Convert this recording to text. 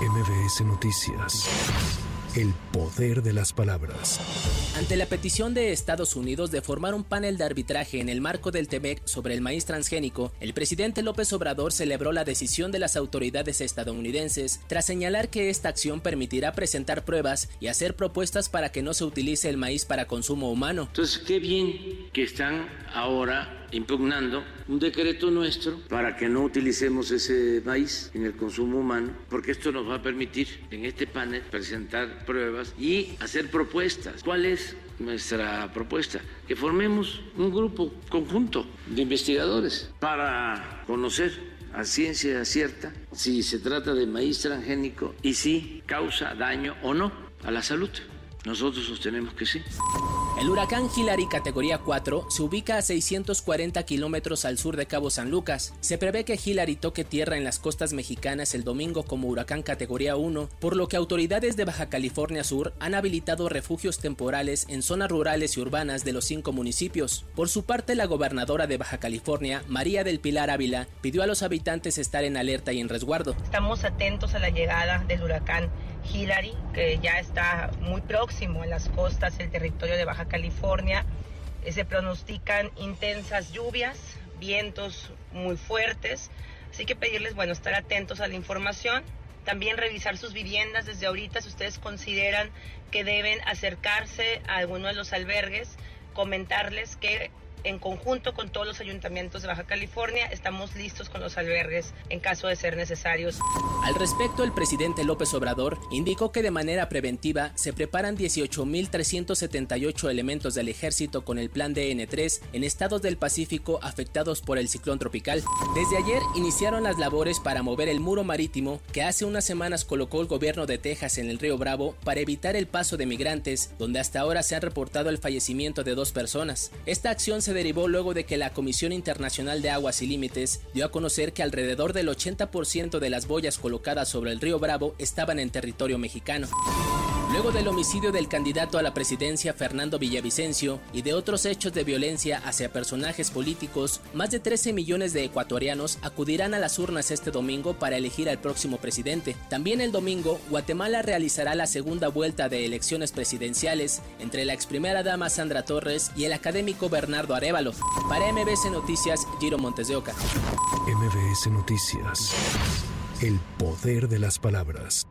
MBS Noticias. El poder de las palabras. Ante la petición de Estados Unidos de formar un panel de arbitraje en el marco del TEMEC sobre el maíz transgénico, el presidente López Obrador celebró la decisión de las autoridades estadounidenses tras señalar que esta acción permitirá presentar pruebas y hacer propuestas para que no se utilice el maíz para consumo humano. Entonces, qué bien que están ahora impugnando un decreto nuestro para que no utilicemos ese maíz en el consumo humano, porque esto nos va a permitir en este panel presentar pruebas y hacer propuestas. ¿Cuál es nuestra propuesta? Que formemos un grupo conjunto de investigadores para conocer a ciencia cierta si se trata de maíz transgénico y si causa daño o no a la salud. Nosotros sostenemos que sí. El huracán Hillary categoría 4 se ubica a 640 kilómetros al sur de Cabo San Lucas. Se prevé que Hillary toque tierra en las costas mexicanas el domingo como huracán categoría 1, por lo que autoridades de Baja California Sur han habilitado refugios temporales en zonas rurales y urbanas de los cinco municipios. Por su parte, la gobernadora de Baja California, María del Pilar Ávila, pidió a los habitantes estar en alerta y en resguardo. Estamos atentos a la llegada del huracán Hillary, que ya está muy próximo a las costas del territorio de Baja California. Eh, se pronostican intensas lluvias, vientos muy fuertes, así que pedirles, bueno, estar atentos a la información. También revisar sus viviendas desde ahorita si ustedes consideran que deben acercarse a alguno de los albergues, comentarles que en conjunto con todos los ayuntamientos de Baja California, estamos listos con los albergues en caso de ser necesarios. Al respecto, el presidente López Obrador indicó que de manera preventiva se preparan 18.378 elementos del ejército con el plan DN3 en estados del Pacífico afectados por el ciclón tropical. Desde ayer iniciaron las labores para mover el muro marítimo que hace unas semanas colocó el gobierno de Texas en el río Bravo para evitar el paso de migrantes, donde hasta ahora se ha reportado el fallecimiento de dos personas. Esta acción derivó luego de que la Comisión Internacional de Aguas y Límites dio a conocer que alrededor del 80% de las boyas colocadas sobre el río Bravo estaban en territorio mexicano. Luego del homicidio del candidato a la presidencia Fernando Villavicencio y de otros hechos de violencia hacia personajes políticos, más de 13 millones de ecuatorianos acudirán a las urnas este domingo para elegir al próximo presidente. También el domingo, Guatemala realizará la segunda vuelta de elecciones presidenciales entre la ex primera dama Sandra Torres y el académico Bernardo Arevalo. Para MBS Noticias, Giro Montes de Oca. MBS Noticias. El poder de las palabras.